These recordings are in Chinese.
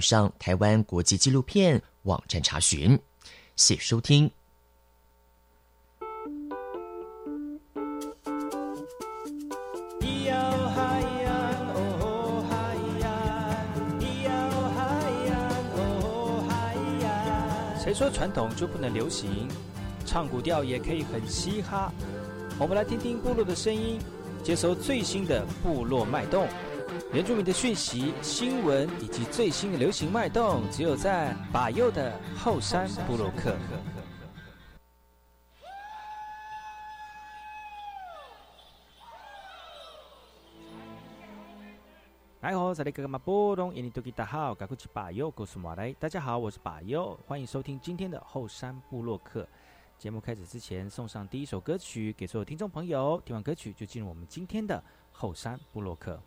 上台湾国际纪录片网站查询。谢收听。谁说传统就不能流行？唱古调也可以很嘻哈。我们来听听部落的声音，接收最新的部落脉动。原住民的讯息、新闻以及最新的流行脉动，只有在把右的后山部落克。来好，这里哥哥马波东，印尼多吉大好，赶快去把右，告诉马来。大家好，我是把右，欢迎收听今天的后山部落客。节目开始之前，送上第一首歌曲给所有听众朋友。听完歌曲，就进入我们今天的后山部落客。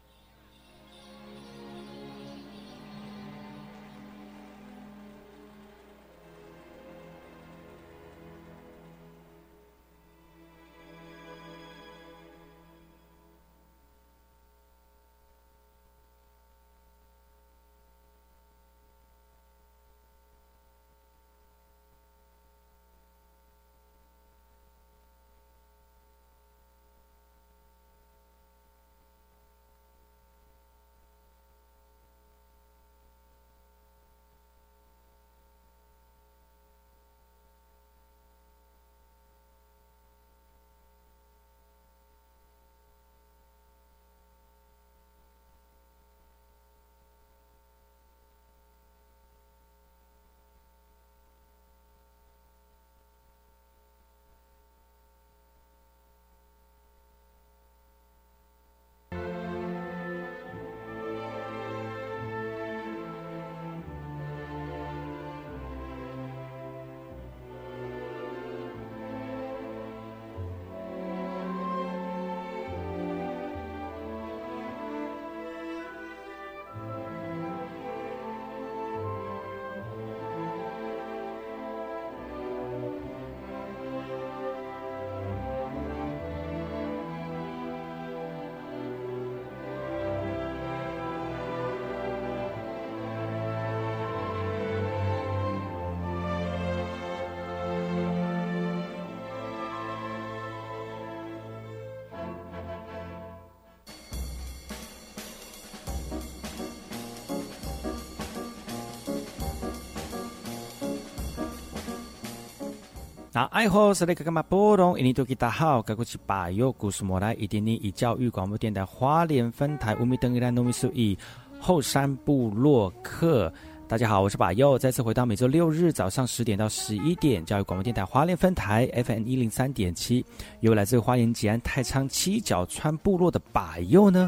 那爱好是那个干嘛波动？印尼多吉大好，该过去把右故事莫来，一点零以教育广播电台花莲分台五米登一兰农米数一后山部落客。大家好，我是把右，再次回到每周六日早上十点到十一点，教育广播电台华联分台 FM 一零三点七，由来自花莲吉安太仓七角川部落的把右呢。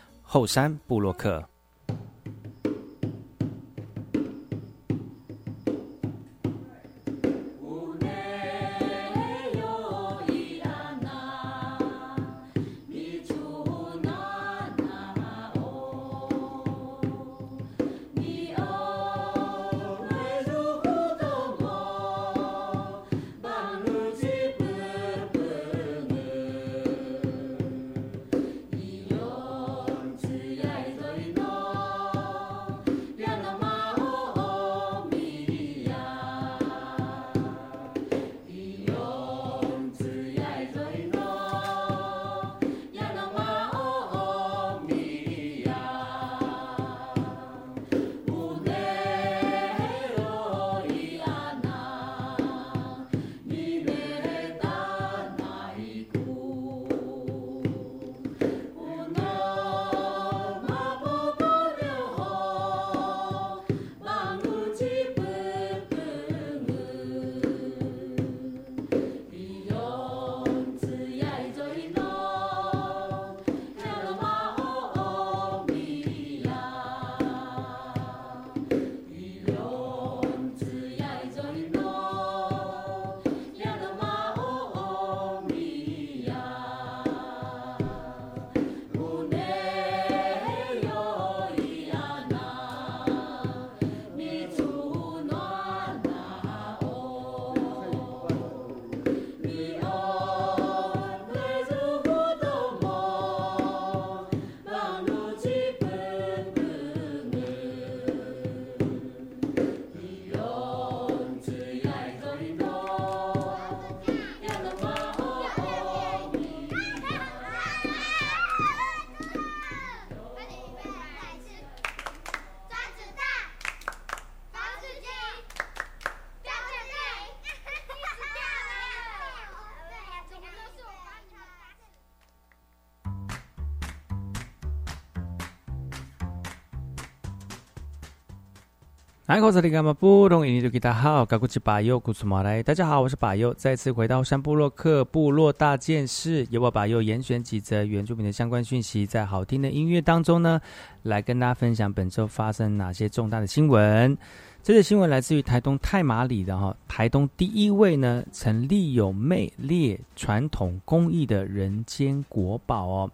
后山布洛克。大家好，大家好，我是巴佑，再次回到山部落克部落大件事，由我巴佑严选几则原住民的相关讯息，在好听的音乐当中呢，来跟大家分享本周发生哪些重大的新闻。这则新闻来自于台东太马里的哈，台东第一位呢，成立有魅列传统工艺的人间国宝哦。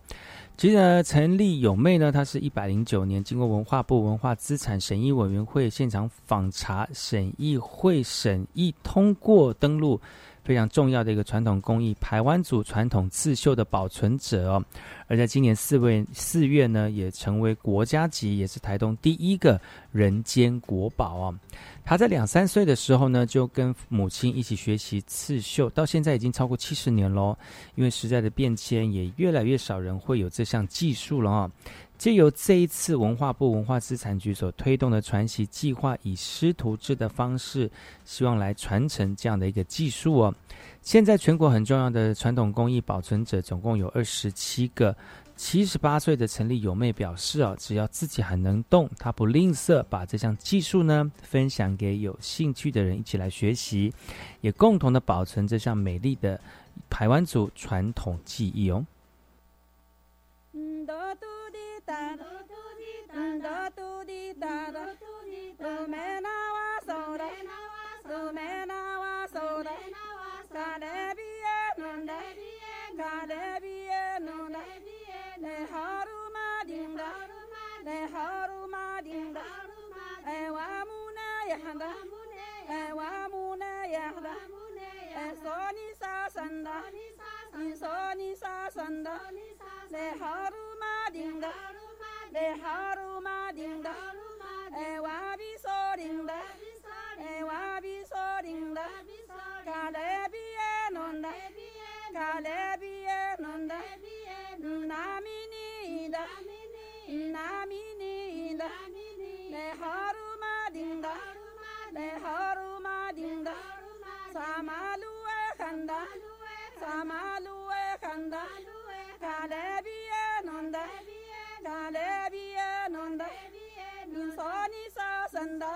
其实呢，陈立有妹呢，她是一百零九年经过文化部文化资产审议委员会现场访查审议会审议通过登录。非常重要的一个传统工艺——台湾族传统刺绣的保存者哦，而在今年四月四月呢，也成为国家级，也是台东第一个人间国宝哦。他在两三岁的时候呢，就跟母亲一起学习刺绣，到现在已经超过七十年喽。因为时代的变迁，也越来越少人会有这项技术了哦。借由这一次文化部文化资产局所推动的传习计划，以师徒制的方式，希望来传承这样的一个技术哦。现在全国很重要的传统工艺保存者总共有二十七个。七十八岁的陈立友妹表示哦，只要自己还能动，她不吝啬把这项技术呢分享给有兴趣的人一起来学习，也共同的保存这项美丽的台湾族传统技艺哦。ai haruma ding dong ai haruma ding dong ai wamuna mu na ya da e wa mu na ya da e so ni sa san da ni so ni sa san da ne namini da ne haruma dinga ne haruma dinga samalu e khanda samalu e khanda kalebi e nonda kalebi e nonda insani sa sanda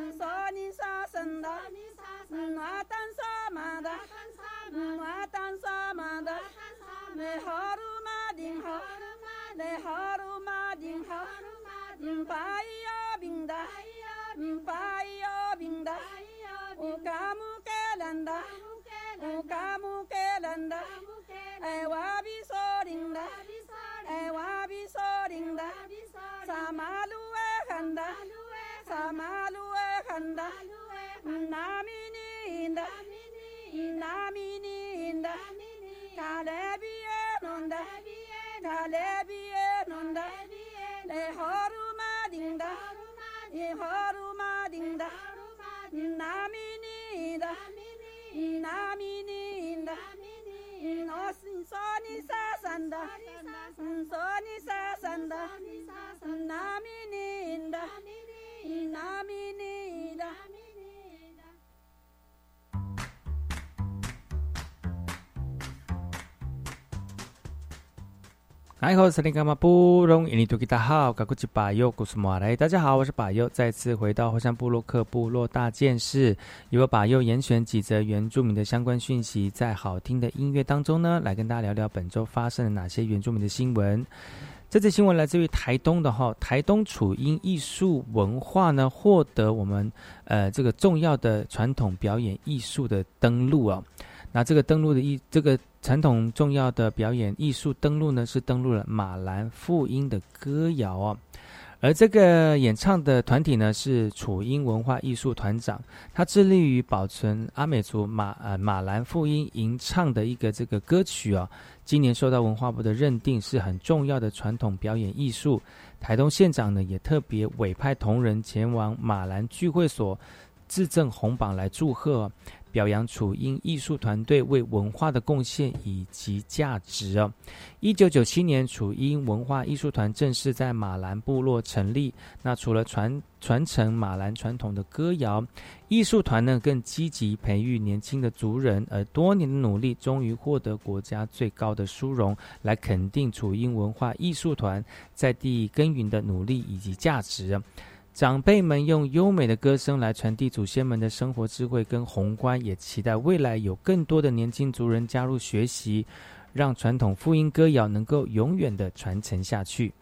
insani sa sanda natan sa mada 哎，好，是林干嘛不容易？你都给大好，赶快去把右，古苏马来。大家好，我是把右，再次回到火山部落克部落大件事，由我把右严选几则原住民的相关讯息，在好听的音乐当中呢，来跟大家聊聊本周发生了哪些原住民的新闻。这则新闻来自于台东的哈，台东楚音艺术文化呢，获得我们呃这个重要的传统表演艺术的登录啊。那这个登录的意，这个传统重要的表演艺术登录呢，是登录了马兰复音的歌谣哦。而这个演唱的团体呢，是楚音文化艺术团长，他致力于保存阿美族马呃马兰复音吟唱的一个这个歌曲哦。今年受到文化部的认定，是很重要的传统表演艺术。台东县长呢，也特别委派同仁前往马兰聚会所自赠红榜来祝贺。表扬楚英艺术团队为文化的贡献以及价值哦。一九九七年，楚英文化艺术团正式在马兰部落成立。那除了传传承马兰传统的歌谣，艺术团呢更积极培育年轻的族人，而多年的努力终于获得国家最高的殊荣，来肯定楚英文化艺术团在地耕耘的努力以及价值。长辈们用优美的歌声来传递祖先们的生活智慧跟宏观，也期待未来有更多的年轻族人加入学习，让传统复音歌谣能够永远的传承下去。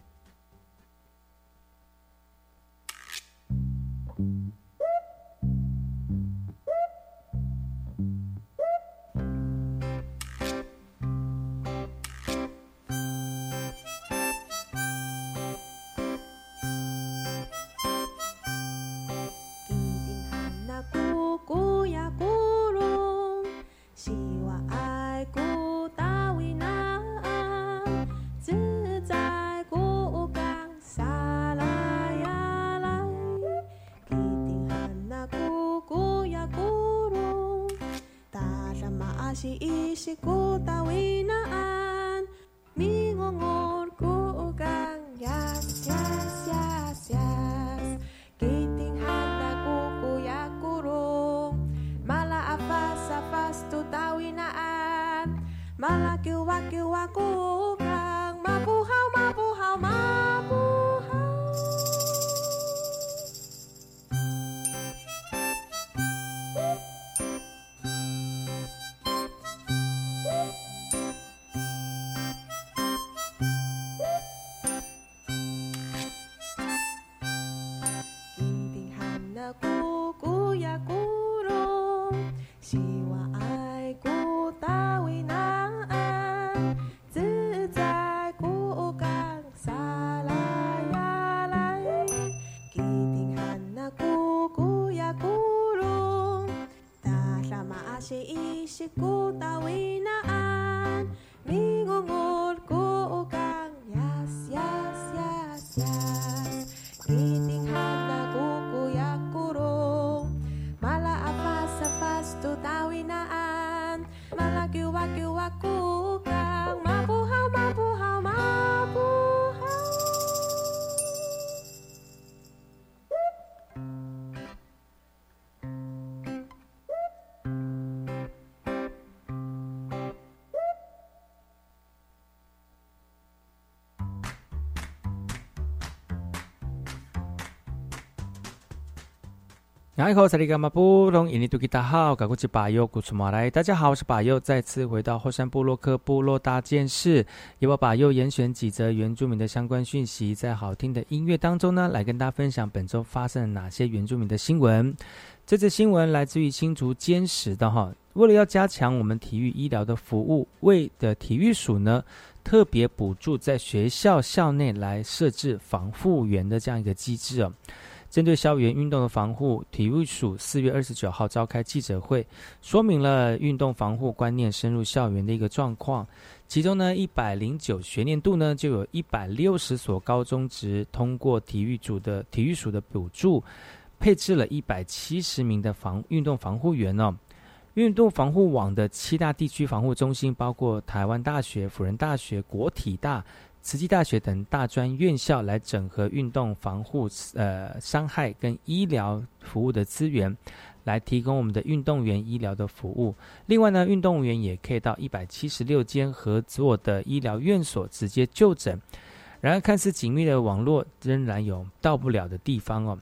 你好，萨利伽马布隆印尼多吉达好，赶过去巴佑古出马来。大家好，我是巴佑，再次回到后山部落克部落大件事，由我巴佑严选几则原住民的相关讯息，在好听的音乐当中呢，来跟大家分享本周发生了哪些原住民的新闻。这则新闻来自于新竹坚实的哈，为了要加强我们体育医疗的服务，为的体育署呢特别补助在学校校内来设置防护员的这样一个机制哦。针对校园运动的防护，体育署四月二十九号召开记者会，说明了运动防护观念深入校园的一个状况。其中呢，一百零九学年度呢，就有一百六十所高中职通过体育组的体育署的补助，配置了一百七十名的防运动防护员哦。运动防护网的七大地区防护中心，包括台湾大学、辅仁大学、国体大。慈济大学等大专院校来整合运动防护呃伤害跟医疗服务的资源，来提供我们的运动员医疗的服务。另外呢，运动员也可以到一百七十六间合作的医疗院所直接就诊。然而，看似紧密的网络仍然有到不了的地方哦。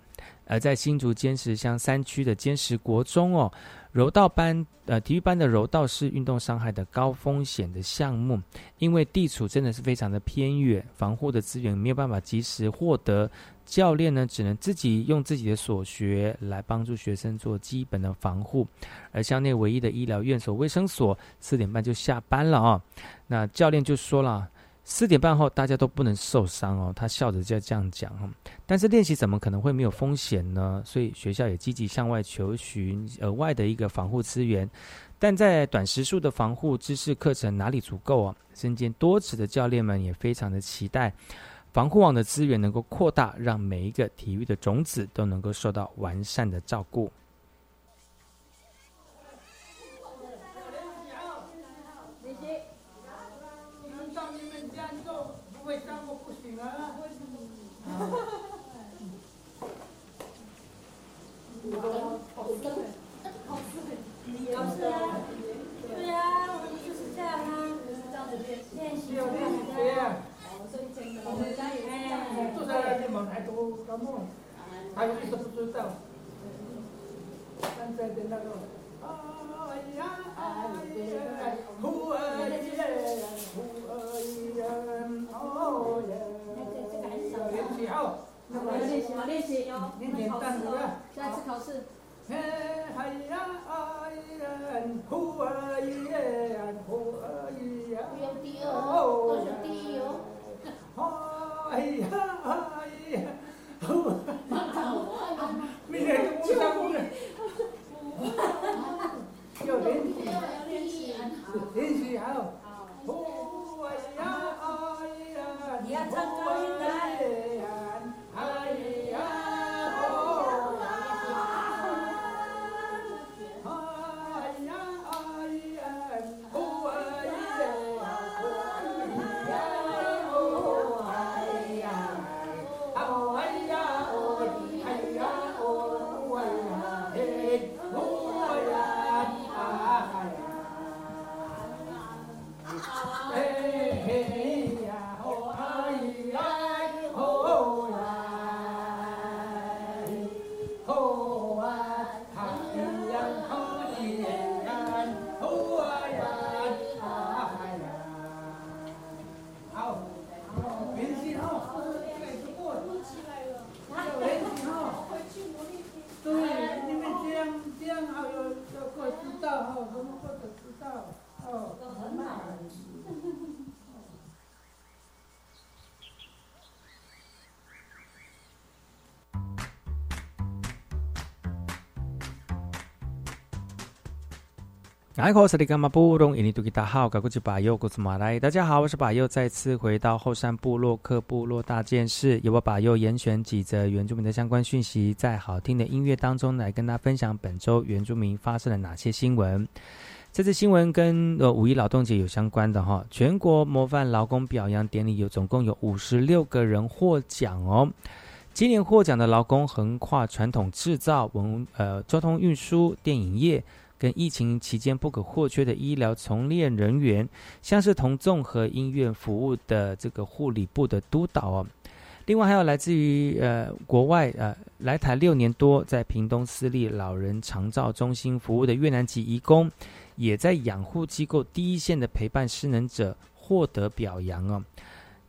而在新竹坚石乡山区的坚石国中哦。柔道班，呃，体育班的柔道是运动伤害的高风险的项目，因为地处真的是非常的偏远，防护的资源没有办法及时获得，教练呢只能自己用自己的所学来帮助学生做基本的防护，而校内唯一的医疗院所卫生所四点半就下班了啊，那教练就说了。四点半后，大家都不能受伤哦。他笑着就这样讲哈。但是练习怎么可能会没有风险呢？所以学校也积极向外求寻额外的一个防护资源。但在短时数的防护知识课程哪里足够啊？身兼多职的教练们也非常的期待防护网的资源能够扩大，让每一个体育的种子都能够受到完善的照顾。大号，搞过去把右，古斯马来。大家好，我是把右，再次回到后山部落克部落大件事，由我把右严选几则原住民的相关讯息，在好听的音乐当中来跟大家分享本周原住民发生了哪些新闻。这次新闻跟呃五一劳动节有相关的哈，全国模范劳工表扬典礼有总共有五十六个人获奖哦。今年获奖的劳工横跨传统制造、文呃交通运输、电影业。跟疫情期间不可或缺的医疗从业人员，像是同综合医院服务的这个护理部的督导哦。另外还有来自于呃国外呃来台六年多，在屏东私立老人长照中心服务的越南籍移工，也在养护机构第一线的陪伴失能者获得表扬哦。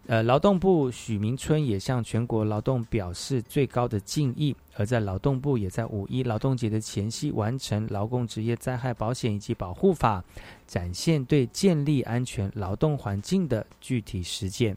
呃，劳动部许明春也向全国劳动表示最高的敬意。而在劳动部也在五一劳动节的前夕完成劳工职业灾害保险以及保护法，展现对建立安全劳动环境的具体实践。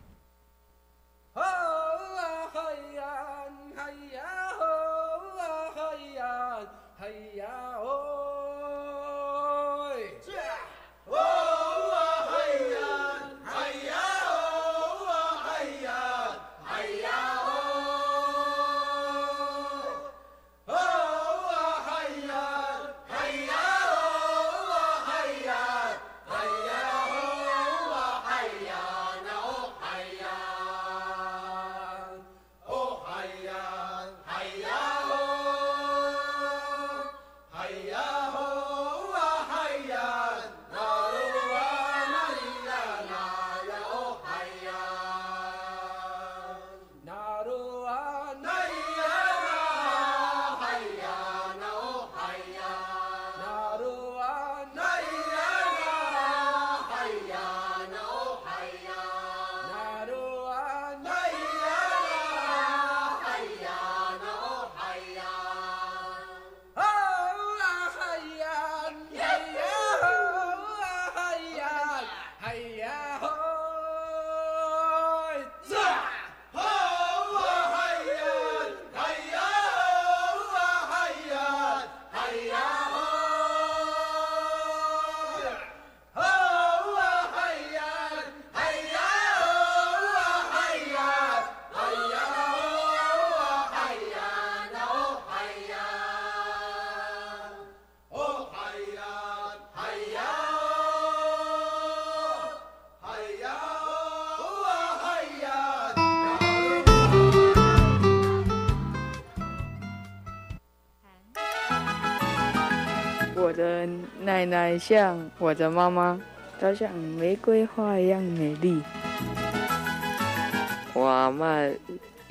像我的妈妈，她像玫瑰花一样美丽。我阿妈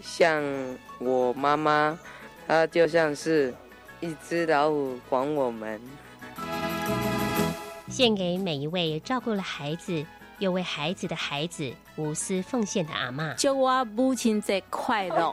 像我妈妈，她就像是一只老虎管我们。献给每一位照顾了孩子又为孩子的孩子无私奉献的阿妈。祝我母亲节快乐！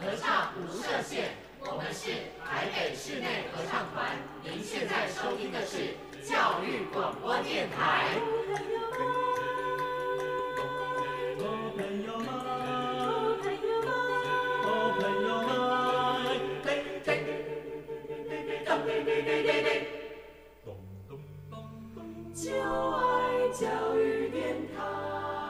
合唱无设限，我们是台北室内合唱团。您现在收听的是教育广播电台。就爱教育电台。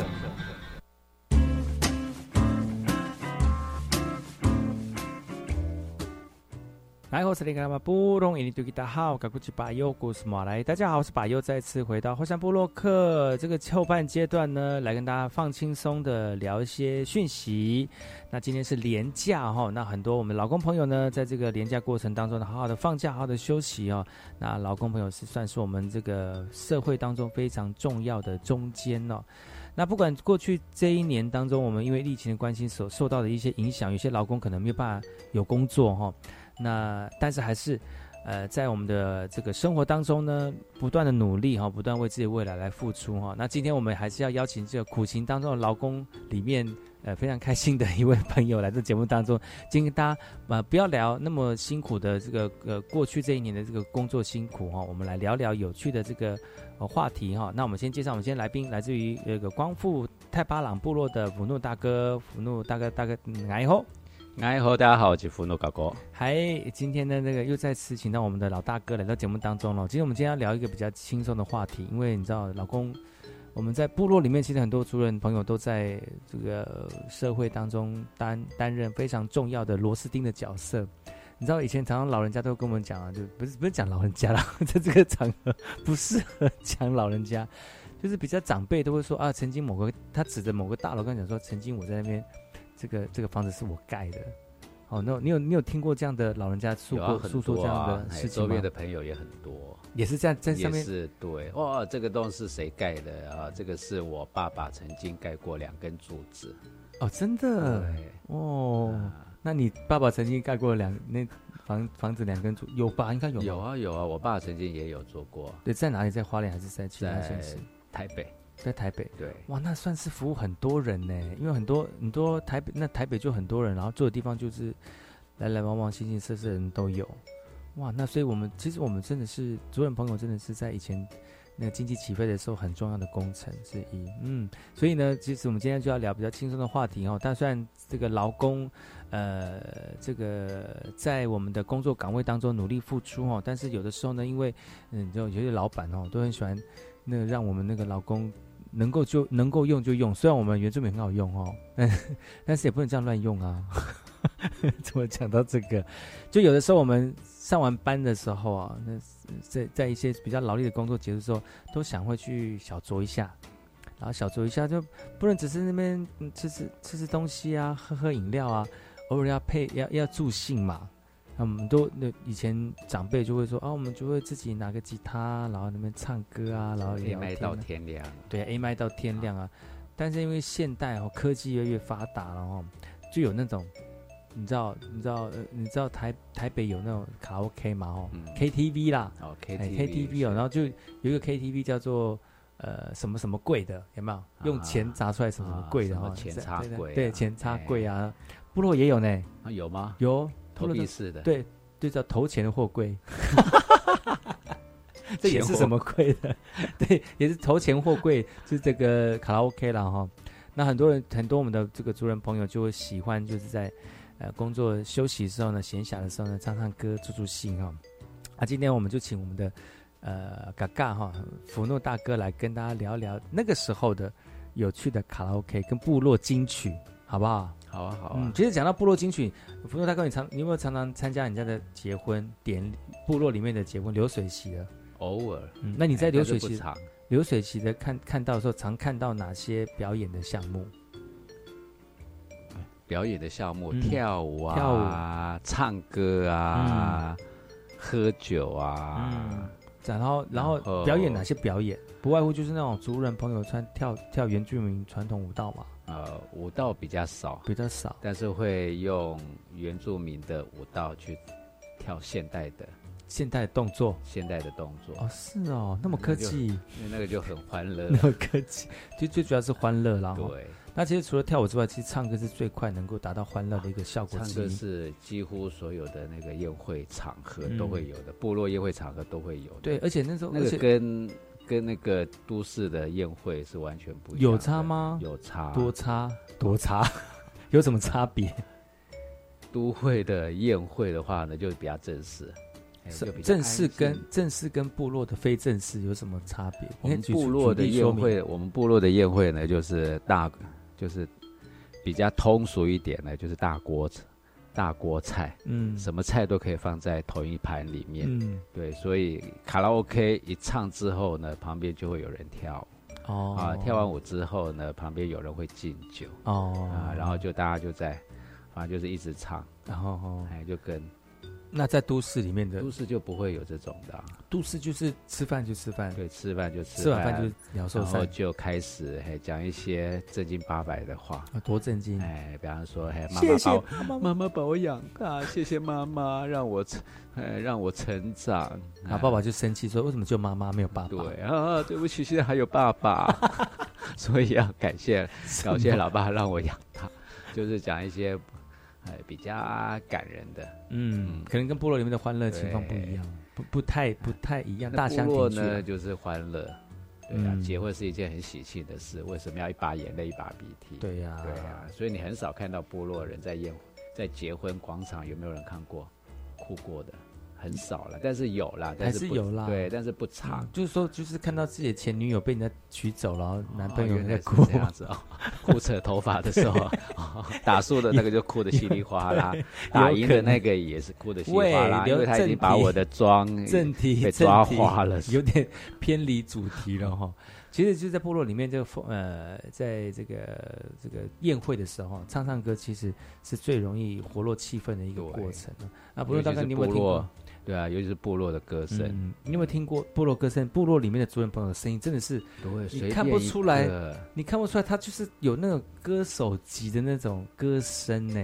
我是那个布隆，印尼多吉达好，赶过去把右故事马来。大家好，我是把右，再次回到后山部落克这个后半阶段呢，来跟大家放轻松的聊一些讯息。那今天是连假哈，那很多我们老公朋友呢，在这个连假过程当中呢，好好的放假，好好的休息哦。那老公朋友是算是我们这个社会当中非常重要的中间哦。那不管过去这一年当中，我们因为疫情的关系所受到的一些影响，有些劳工可能没有办法有工作哈。那但是还是，呃，在我们的这个生活当中呢，不断的努力哈，不断为自己未来来付出哈。那今天我们还是要邀请这个苦情当中的劳工里面，呃，非常开心的一位朋友来到节目当中，今天大家呃不要聊那么辛苦的这个呃过去这一年的这个工作辛苦哈，我们来聊聊有趣的这个呃话题哈。那我们先介绍我们今天来宾，来自于这个光复泰巴朗部落的福诺大哥，福诺大哥大哥，哎吼。哎，好，大家好，我是福诺哥哥。嗨，今天的那个又再次请到我们的老大哥来到节目当中了。今天我们今天要聊一个比较轻松的话题，因为你知道，老公，我们在部落里面，其实很多族人朋友都在这个社会当中担担任非常重要的螺丝钉的角色。你知道，以前常常老人家都会跟我们讲啊，就不是不是讲老人家了，在 这个场合不适合讲老人家，就是比较长辈都会说啊，曾经某个他指着某个大楼跟讲说，曾经我在那边。这个这个房子是我盖的，哦，那你有你有听过这样的老人家诉过诉说这样的事情周边的朋友也很多，也是这样在上面是对哇，这个洞是谁盖的啊？这个是我爸爸曾经盖过两根柱子，哦，真的哦。那你爸爸曾经盖过两那房房子两根柱有吧？应该有有啊有啊，我爸曾经也有做过。对，在哪里？在花莲还是在其他县市？台北。在台北，对，哇，那算是服务很多人呢，因为很多很多台北，那台北就很多人，然后住的地方就是来来往往、形形色色的人都有，哇，那所以我们其实我们真的是主任朋友，真的是在以前那个经济起飞的时候很重要的工程之一，嗯，所以呢，其实我们今天就要聊比较轻松的话题哦，但虽然这个劳工，呃，这个在我们的工作岗位当中努力付出哦，但是有的时候呢，因为嗯，就有些老板哦都很喜欢那个让我们那个劳工。能够就能够用就用，虽然我们原住民很好用哦，但但是也不能这样乱用啊。怎么讲到这个？就有的时候我们上完班的时候啊，那在在一些比较劳力的工作结束之后，都想会去小酌一下，然后小酌一下就不能只是那边吃吃吃吃东西啊，喝喝饮料啊，偶尔要配要要助兴嘛。我们都那以前长辈就会说啊，我们就会自己拿个吉他，然后那边唱歌啊，然后 A 麦到天亮。对，A 麦到天亮啊。但是因为现代哦，科技越来越发达了哦，就有那种，你知道，你知道，你知道台台北有那种卡拉 OK 嘛？哦，KTV 啦，哦，KTV 哦，然后就有一个 KTV 叫做呃什么什么贵的，有没有？用钱砸出来什么什么贵的？哦，钱插贵，对，钱插贵啊。部落也有呢，啊有吗？有。投币式的，对，对，叫投钱的货柜，这也是什么贵的？对，也是投钱货柜，是这个卡拉 OK 了哈。那很多人，很多我们的这个族人朋友就会喜欢，就是在呃工作休息的时候呢，闲暇的时候呢，唱唱歌，助助兴哈。啊，今天我们就请我们的呃嘎嘎哈福诺大哥来跟大家聊聊那个时候的有趣的卡拉 OK 跟部落金曲，好不好？好啊，好啊。嗯，其实讲到部落金曲，福诺大哥，你常你有没有常常参加人家的结婚典礼部落里面的结婚流水席的？偶尔。嗯，那你在流水席流水席的看看到的时候，常看到哪些表演的项目？表演的项目，跳舞啊，跳舞、唱歌啊，喝酒啊。嗯。然后，然后表演哪些表演？不外乎就是那种族人朋友穿跳跳原住民传统舞蹈嘛。呃，舞蹈比较少，比较少，但是会用原住民的舞蹈去跳现代的现代动作，现代的动作。哦，是哦，那么科技，那个就很欢乐，那么科技，其实最主要是欢乐啦。对，那其实除了跳舞之外，其实唱歌是最快能够达到欢乐的一个效果。唱歌是几乎所有的那个宴会场合都会有的，部落宴会场合都会有。对，而且那时候那个跟。跟那个都市的宴会是完全不一样，有差吗？有差，多差多差，有什么差别？都会的宴会的话呢，就比较正式，正式跟正式跟部落的非正式有什么差别？我们部落的宴会，我们部落的宴会呢，就是大，就是比较通俗一点呢，就是大锅大锅菜，嗯。什么菜都可以放在同一盘里面，嗯。对，所以卡拉 OK 一唱之后呢，旁边就会有人跳舞。哦。啊，跳完舞之后呢，旁边有人会敬酒。哦。啊，然后就大家就在，反正就是一直唱，然后哦，哎，就跟那在都市里面的都市就不会有这种的啊、都市就是吃饭就吃饭，对，吃饭就吃吃完饭就鸟兽然后，就开始还讲一些正经八百的话，啊多正经！哎，比方说，哎，妈谢谢妈把我妈妈。妈妈把我养大，谢谢妈妈让我成，呃，让我成长。然后爸爸就生气说：“为什么就妈妈没有爸爸？”对啊，对不起，现在还有爸爸，所以要感谢感谢老爸让我养大，就是讲一些哎比较感人的。嗯，可能跟部落里面的欢乐情况不一样，不不太不太一样。大那乡部落庭聚啊呢，就是欢乐。对啊，嗯结婚是一件很喜庆的事，为什么要一把眼泪一把鼻涕？对呀对呀，所以你很少看到部落人在宴在结婚广场有没有人看过哭过的？很少了，但是有啦，但还是是有啦对，但是不长嗯。就是说，就是看到自己的前女友被人家娶走，然后男朋友 在哭这样子哦，哭扯头发的时候，哦 打输的那个就哭得稀里哗啦对，打赢的那个也是哭得稀里哗啦，喂因为他已经把我的妆正题被抓花了，有点偏离主题了哈。其实就在部落里面，这个风呃，在这个这个宴会的时候，唱唱歌其实是最容易活络气氛的一个过程啊。那不论大概尤其是你有没有听过落？，对啊，尤其是部落的歌声，嗯，你有没有听过部落歌声？部落里面的族人朋友的声音真的是，你看不出来，你看不出来，他就是有那种歌手级的那种歌声呢。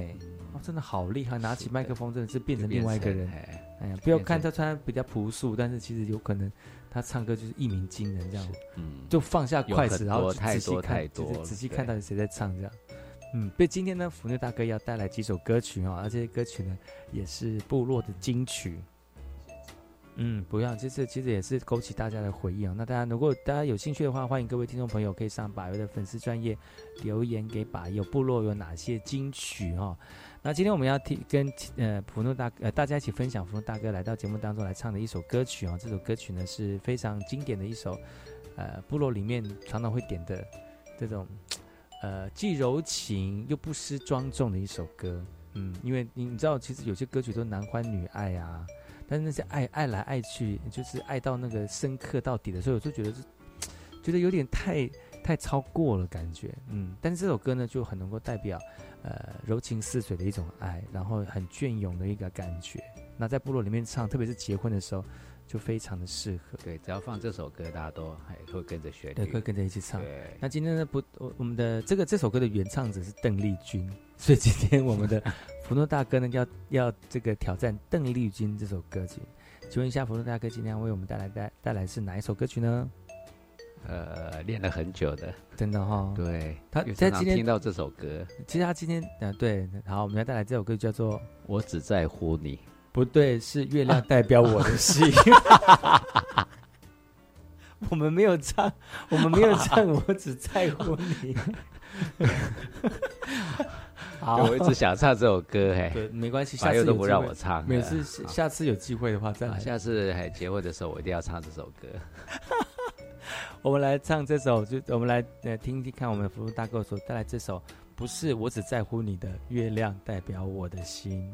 哦，真的好厉害！拿起麦克风真的是变成另外一个人哎。哎呀，不要看他穿比较朴素，但是其实有可能他唱歌就是一鸣惊人这样。嗯就放下筷子，然后仔细看，就是仔细看到底谁在唱这样。嗯，所以今天呢，福牛大哥要带来几首歌曲哈、而这些歌曲呢也是部落的金曲。嗯，不要，这次其实也是勾起大家的回忆啊、那大家如果大家有兴趣的话，欢迎各位听众朋友可以上把友的粉丝专业留言给把友部落有哪些金曲哈、那今天我们要听跟呃普诺大呃大家一起分享普诺大哥来到节目当中来唱的一首歌曲啊、这首歌曲呢是非常经典的一首，呃部落里面常常会点的这种呃既柔情又不失庄重的一首歌。嗯，因为你你知道，其实有些歌曲都男欢女爱啊，但是那些爱爱来爱去，就是爱到那个深刻到底的时候，我就觉得是 觉得有点太太超过了感觉。嗯，但是这首歌呢，就很能够代表呃柔情似水的一种爱，然后很隽永的一个感觉。那在部落里面唱，特别是结婚的时候，就非常的适合。对，只要放这首歌，大家都还会跟着旋律，对，会跟着一起唱对。那今天呢，不，我我们的这个这首歌的原唱者是邓丽君，所以今天我们的 福诺大哥呢要要这个挑战邓丽君这首歌曲。请问一下，福诺大哥今天要为我们带来带带来是哪一首歌曲呢？呃，练了很久的，真的哈、对，他在今天听到这首歌，其实他今天呃对，好，我们要带来这首歌叫做《我只在乎你》。不对，是月亮代表我的心。我们没有唱，我们没有唱，我只在乎你。好，我一直想唱这首歌，哎，对，没关系，下次都不让我唱，每呃次下次有机会的话再下次还结婚的时候，我一定要唱这首歌。我们来唱这首，就我们来呃听听看，我们的福禄大哥所带来这首，不是我只在乎你的月亮代表我的心。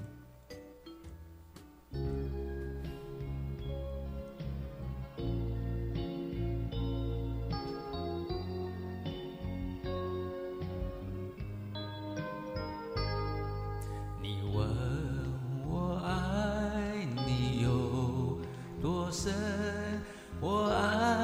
深，我爱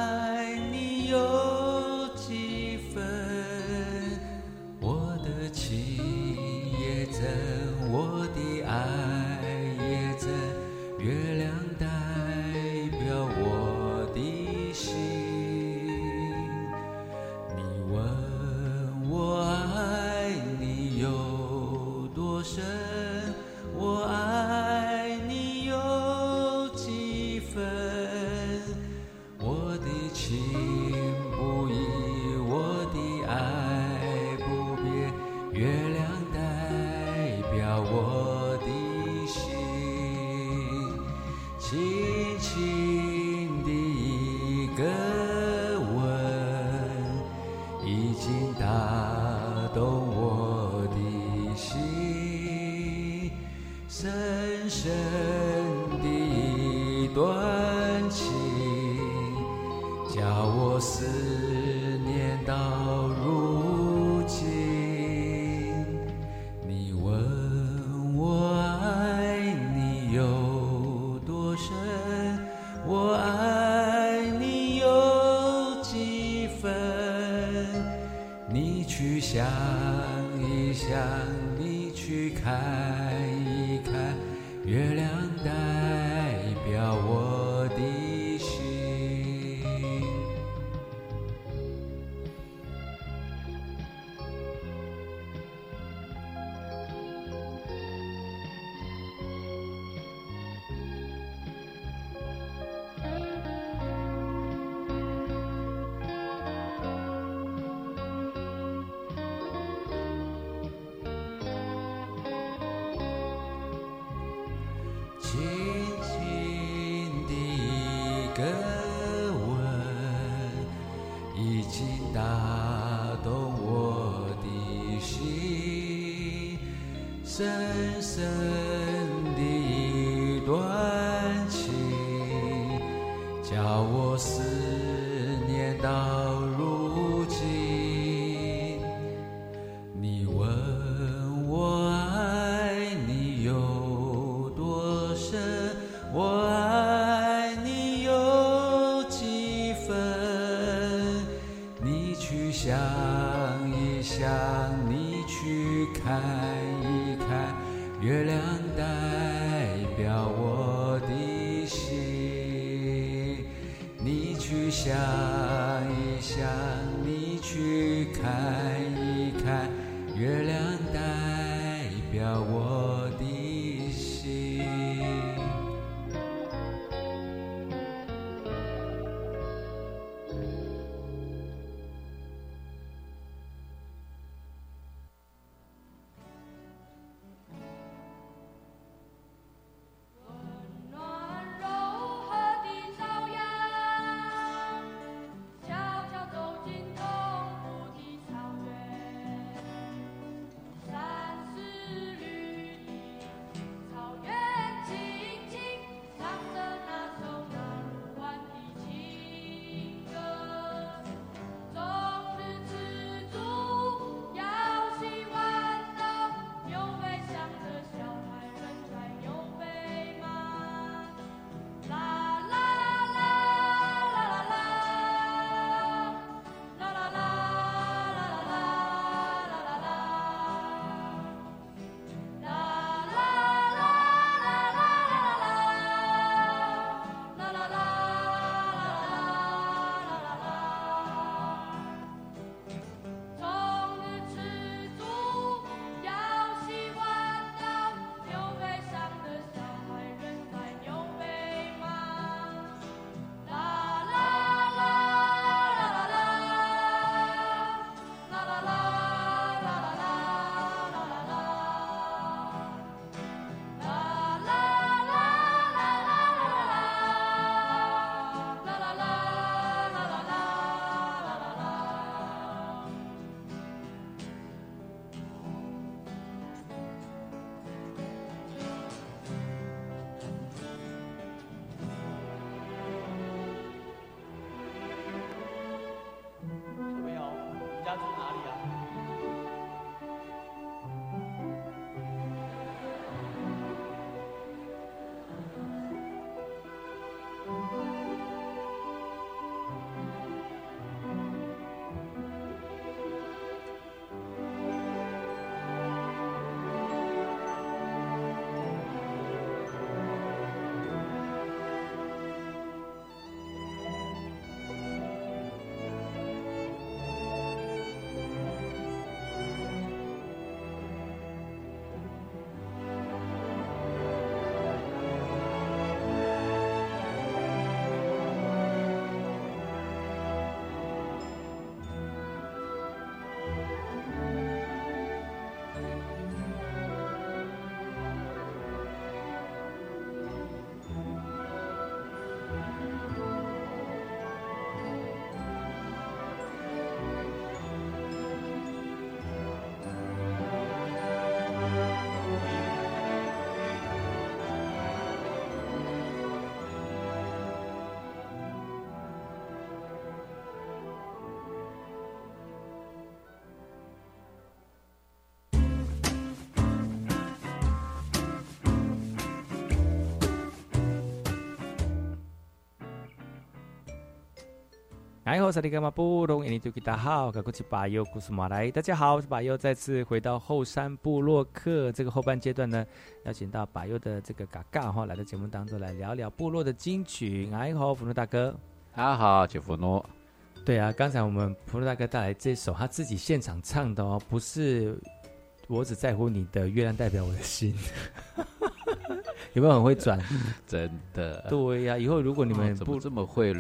看一看，月亮代表我。哎吼，萨利伽马布隆，印尼多吉达好，赶过去巴尤古斯马来。大家好，我是巴尤，再次回到后山部落客这个后半阶段呢，邀请到巴尤的这个嘎嘎哈来到节目当中来聊聊部落的金曲。哎吼，福诺大哥，大家好，杰福诺。对啊，刚才我们普诺大哥带来这首他自己现场唱的哦，不是我只在乎你的月亮代表我的心，有没有很会转？真的，对呀、以后如果你们不这么会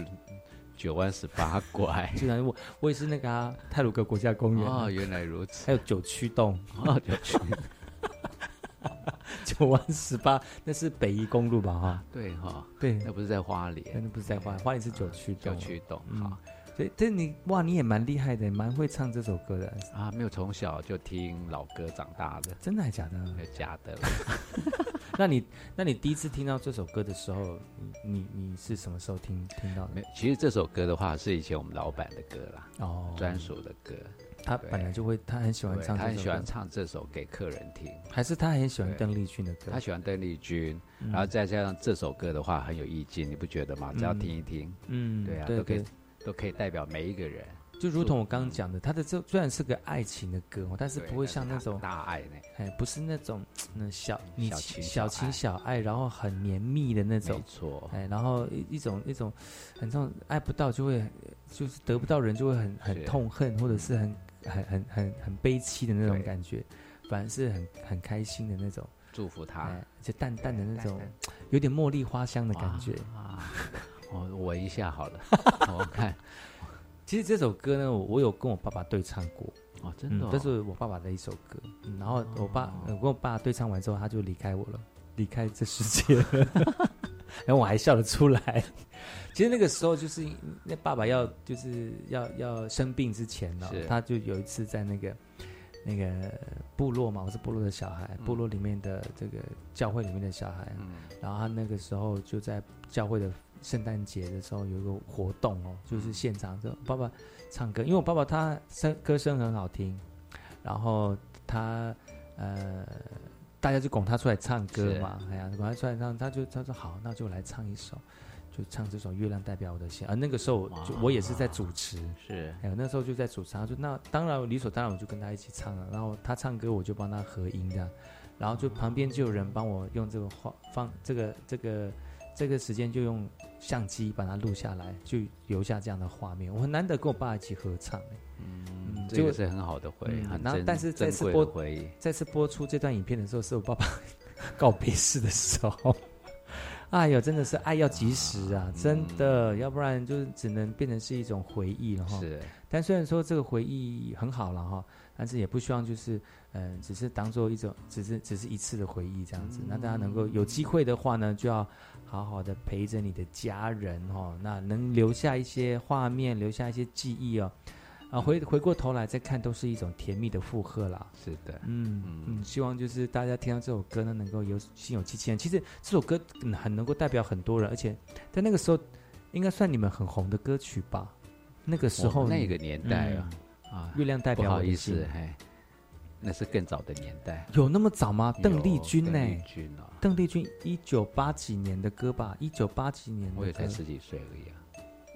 九弯十八拐？居然我我也是那个啊，泰鲁格国家公园啊哦，原来如此。还有九曲洞哦，九曲 九弯十八，那是北宜公路吧？哈，对哈，对，那不是在花莲，那不是在花花莲是九曲洞，九曲洞嗯好。对，但你哇，你也蛮厉害的，蛮会唱这首歌的，啊，没有从小就听老歌长大的，真的还假的？假的。那你那你第一次听到这首歌的时候，你你你是什么时候听听到的？没，其实这首歌的话是以前我们老板的歌啦，哦，专属的歌。他本来就会，他很喜欢唱，他很喜欢，唱这首给客人听，还是他很喜欢邓丽君的歌？他喜欢邓丽君，嗯然后再加上这首歌的话很有意境，你不觉得吗？只要听一听，嗯对啊，都可以都可以代表每一个人。就如同我刚刚讲的，他的这虽然是个爱情的歌哦，但是不会像那种大爱呢，哎，不是那种那小你小情小情小爱，然后很绵密的那种没，错，哎，然后一一种一种很这种爱不到就会就是得不到人就会很很痛恨，或者是很很很很很悲戚的那种感觉，反而是很很开心的那种，祝福他。哎，而且淡淡的那种淡有点茉莉花香的感觉。啊，我闻一下好了，我看其实这首歌呢，我我有跟我爸爸对唱过，哦，真的哦，嗯这是我爸爸的一首歌。嗯然后我爸，呃我跟我爸对唱完之后，他就离开我了，离开这世界。了。然后我还笑得出来。其实那个时候就是那爸爸要就是要要生病之前呢是，他就有一次在那个那个部落嘛，我是部落的小孩，部落里面的这个教会里面的小孩，嗯。然后他那个时候就在教会的圣诞节的时候有一个活动哦，就是现场这爸爸唱歌，因为我爸爸他声歌声很好听，然后他呃大家就拱他出来唱歌嘛，哎呀，拱他出来唱，他就他说好，那就来唱一首，就唱这首《月亮代表我的心》啊。那个时候我就我也是在主持，是。哎呦，那时候就在主持，他说那当然理所当然我就跟他一起唱了，然后他唱歌我就帮他合音这样，然后就旁边就有人帮我用这个话放这个这个这个时间就用相机把它录下来，就留下这样的画面。我很难得跟我爸一起合唱、哎嗯，这个是很好的回忆，然后但是再次播回忆，再次播出这段影片的时候，是我爸爸告别式的时候。哎呦，真的是爱要及时啊，真的，要不然就是只能变成是一种回忆了哈。是但虽然说这个回忆很好了哈，但是也不希望就是嗯、呃只是当做一种，只是只是一次的回忆这样子。那大家能够有机会的话呢，就要好好的陪着你的家人哦，那能留下一些画面，留下一些记忆哦。啊，回回过头来再看，都是一种甜蜜的负荷啦。是的，嗯嗯，希望就是大家听到这首歌呢，能够有心有戚戚焉。其实这首歌嗯很能够代表很多人，而且在那个时候应该算你们很红的歌曲吧？那个时候那个年代啊，嗯啊，月亮代表不好意思，嘿，那是更早的年代，有那么早吗？邓丽君呢？邓丽君哦，邓丽君一九八几年的歌吧？一九八几年的歌，我也才十几岁而已啊，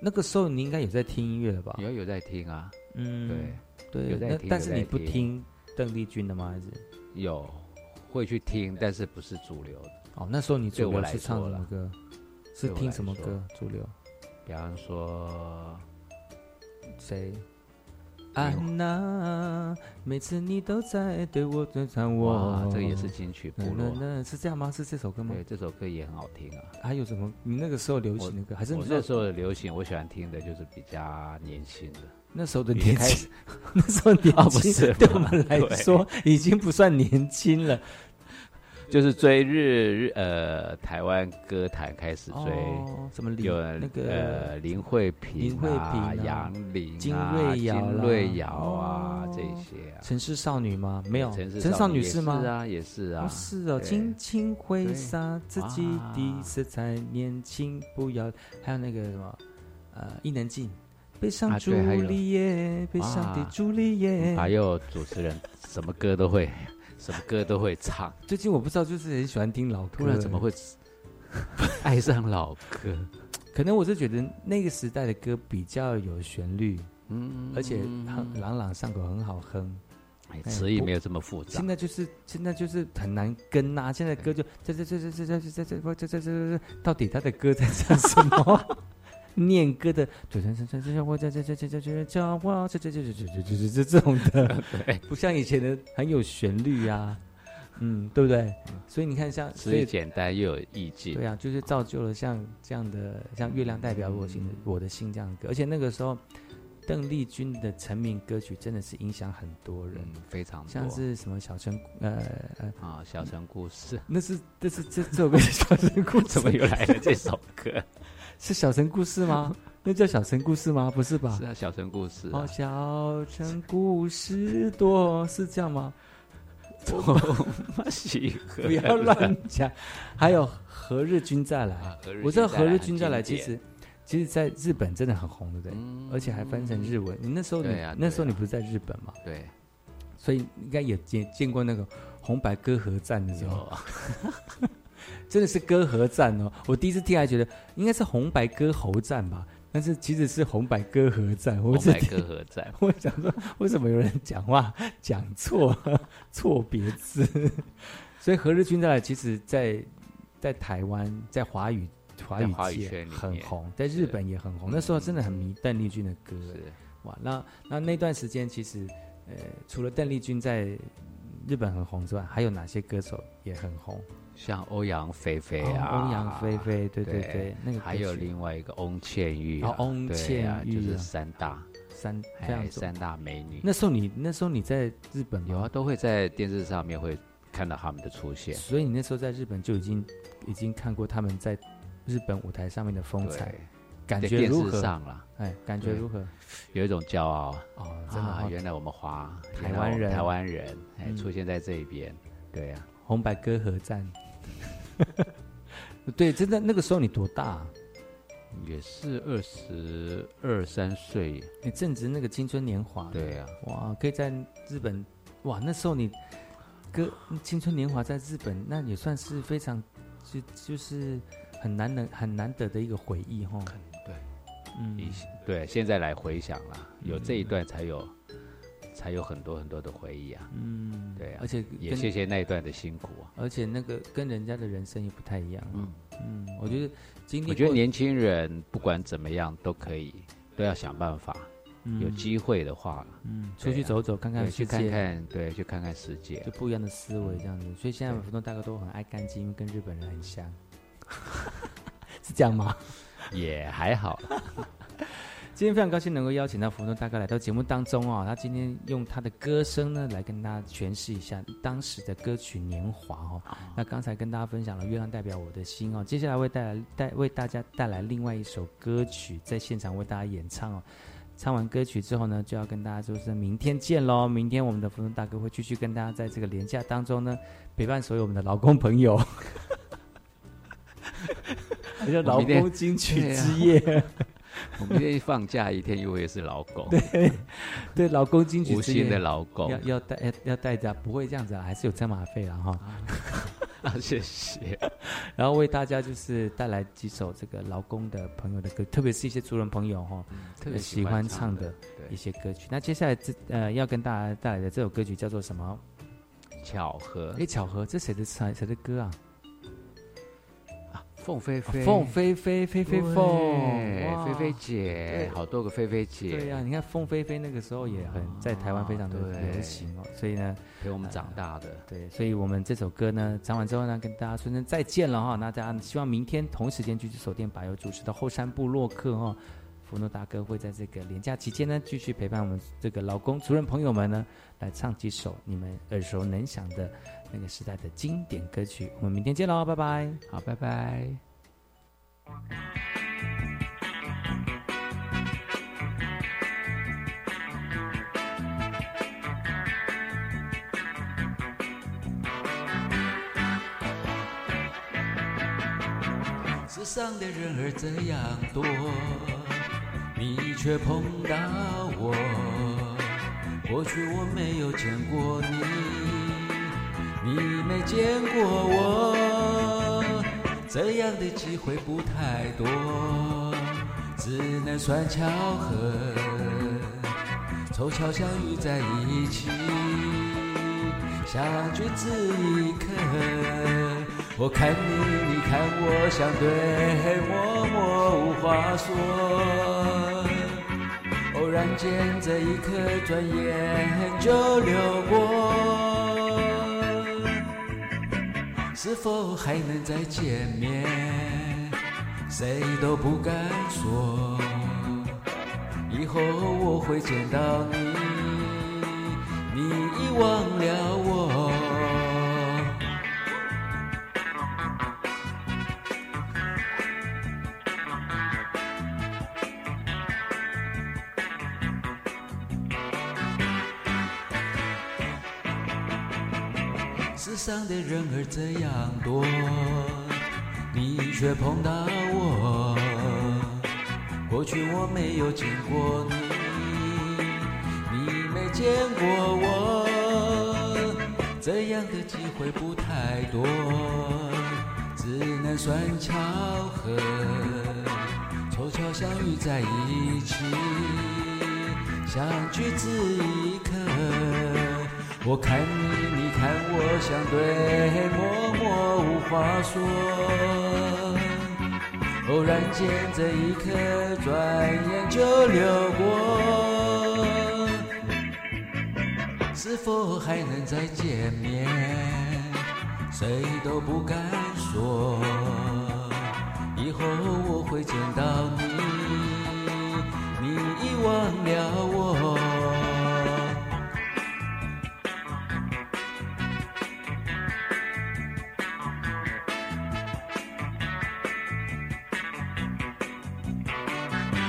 那个时候你应该有在听音乐了吧？有有在听啊，嗯，对对，有在听但是你不听听邓丽君的吗？还是？有会去听，但是不是主流的。哦，那时候你主流是唱什么歌？是听什么歌？主流比方说谁？安娜，每次你都在对我赞叹我哇，，这个也是金曲不落。那那是这样吗？是这首歌吗？对，这首歌也很好听啊。还有什么？你那个时候流行的歌，还是那时候的流行，我喜欢听的就是比较年轻的。那时候的年轻，那时候年啊 不轻，是对我们来说已经不算年轻了。就是追日日呃台湾歌坛开始追，哦什么林有那个呃林慧萍、林慧萍啊杨林、啊、金瑞瑶金瑞瑶啊、哦这些啊。城市少女吗？没有，城市少女是吗？啊，也是啊。哦，是哦，对轻轻挥洒自己的色彩，年轻不要。还有那个什么，呃，伊能静，悲伤朱啊对还有丽叶，悲伤的朱丽叶。还有主持人什么歌都会，什么歌都会唱。最近我不知道，就是很喜欢听老歌，突然怎么会爱上老歌？可能我是觉得那个时代的歌比较有旋律，嗯而且很朗朗上口，很好哼。哎词意没有这么复杂现。在就是现在就是很难跟呐、现在歌就这这这这这这这这这这这，到底他的歌在唱什么？念歌的，这这这这这我这这这这这这这这这这这这这这这种的，对，不像以前的很有旋律啊，嗯，对不对？所以你看像，所以简单又有意境。对啊，就是造就了像这样的像《月亮代表我心》的我的心这样的歌，而且那个时候邓丽君的成名歌曲真的是影响很多人，嗯，非常多。像是什么小城呃呃啊，小城故事，那是那是这这首歌是小城故事，怎么又来了这首歌？是小城故事吗？那叫小城故事吗？不是吧？是啊，小城故事、哦，啊。小城故事多是这样吗？多喜不要乱讲。还有何日君再来我知道何日君再来其实其实在日本真的很红，对不对？嗯而且还翻成日文。你那时候你那时候你不是在日本吗？对，所以应该也见见过那个红白歌合战的时候，有真的是歌合战哦。我第一次听还觉得应该是红白歌喉战吧，但是其实是红白歌合战。我红白歌合战。我想说，为什么有人讲话讲错 错别字？所以何日君再来，其实在在台湾，在华语华语界圈很红，在日本也很红。那时候真的很迷邓丽君的歌，哇！那那那段时间，其实呃，除了邓丽君在日本很红之外，还有哪些歌手也很红？像欧阳菲菲啊，哦欧阳菲菲对对对那个还有另外一个翁倩玉啊，哦翁倩玉啊。就是啊三大三哎非常三大美女。那时候你那时候你在日本有啊，都会在电视上面会看到他们的出现。所以你那时候在日本就已经已经看过他们在日本舞台上面的风采，感觉如何？上了，哎，感觉如何？有一种骄傲哦，真的原来我们华台湾人。台湾人哎嗯。出现在这一边，对啊，红白歌合战。对，真的那个时候你多大啊、也是二十二三岁，你正值那个青春年华。对啊，哇，可以在日本，哇，那时候你歌青春年华在日本，那也算是非常就就是很难能很难得的一个回忆哈。对，嗯，对，现在来回想啦，有这一段才有才有很多很多的回忆啊，嗯，对啊，而且也谢谢那一段的辛苦啊。而且那个跟人家的人生也不太一样。嗯嗯，我觉得经历我觉得年轻人不管怎么样都可以，都要想办法。嗯有机会的话，嗯，出去走走看看对去看看，对，去看看世界就。不一样的思维这样子。所以现在福东大哥都很爱干净，因为跟日本人很像，是这样吗？也还好。今天非常高兴能够邀请到福东大哥来到节目当中哦，他今天用他的歌声呢来跟大家诠释一下当时的歌曲《年华》哦。那刚才跟大家分享了《月亮代表我的心》哦，接下来为带来带为大家带来另外一首歌曲，在现场为大家演唱哦。唱完歌曲之后呢，就要跟大家说声明天见喽！明天我们的福东大哥会继续跟大家在这个连假当中呢，陪伴所有我们的劳工朋友。还叫劳工金曲之夜。我们愿意放假一天，又会是老公，对，对，老公金曲之夜无心的老公要要带要要带着，不会这样子啊，还是有车马费了哈。啊，谢谢。然后为大家就是带来几首这个劳工的朋友的歌，特别是一些族人朋友哈，特别喜喜欢唱的一些歌曲。那接下来这呃要跟大家带来的这首歌曲叫做什么？巧合哎，巧合，这谁的唱谁的歌啊？凤飞飞，凤飞飞，飞飞凤，哇对菲菲姐对，好多个飞飞姐，对呀、你看凤飞飞那个时候也很在台湾非常的对流行哦，所以呢，陪我们长大的。对，所以我们这首歌呢唱完之后呢，跟大家说声再见了哈。那大家希望明天同时间继续锁定百优主持的后山部落客哈。福诺大哥会在这个连假期间呢，继续陪伴我们这个老公族人朋友们呢，来唱几首你们耳熟能详的那个时代的经典歌曲。我们明天见喽，拜拜。好，拜拜。世上的人儿这样多，你却碰到我。或许我没有见过你，你没见过我。这样的机会不太多，只能算巧合，凑巧相遇在一起，相聚只一刻。我看你，你看我，相对默默无话说。突然间，这一刻转眼就流过，是否还能再见面？谁都不敢说。以后我会见到你，你已忘了我。上的人儿这样多，你却碰到我。过去我没有见过你，你没见过我，这样的机会不太多，只能算巧合，凑巧相遇在一起，相聚只一刻。我看你，你看我，相对默默无话说。偶然间，这一刻转眼就流过，是否还能再见面？谁都不敢说。以后我会见到你，你遗忘了我。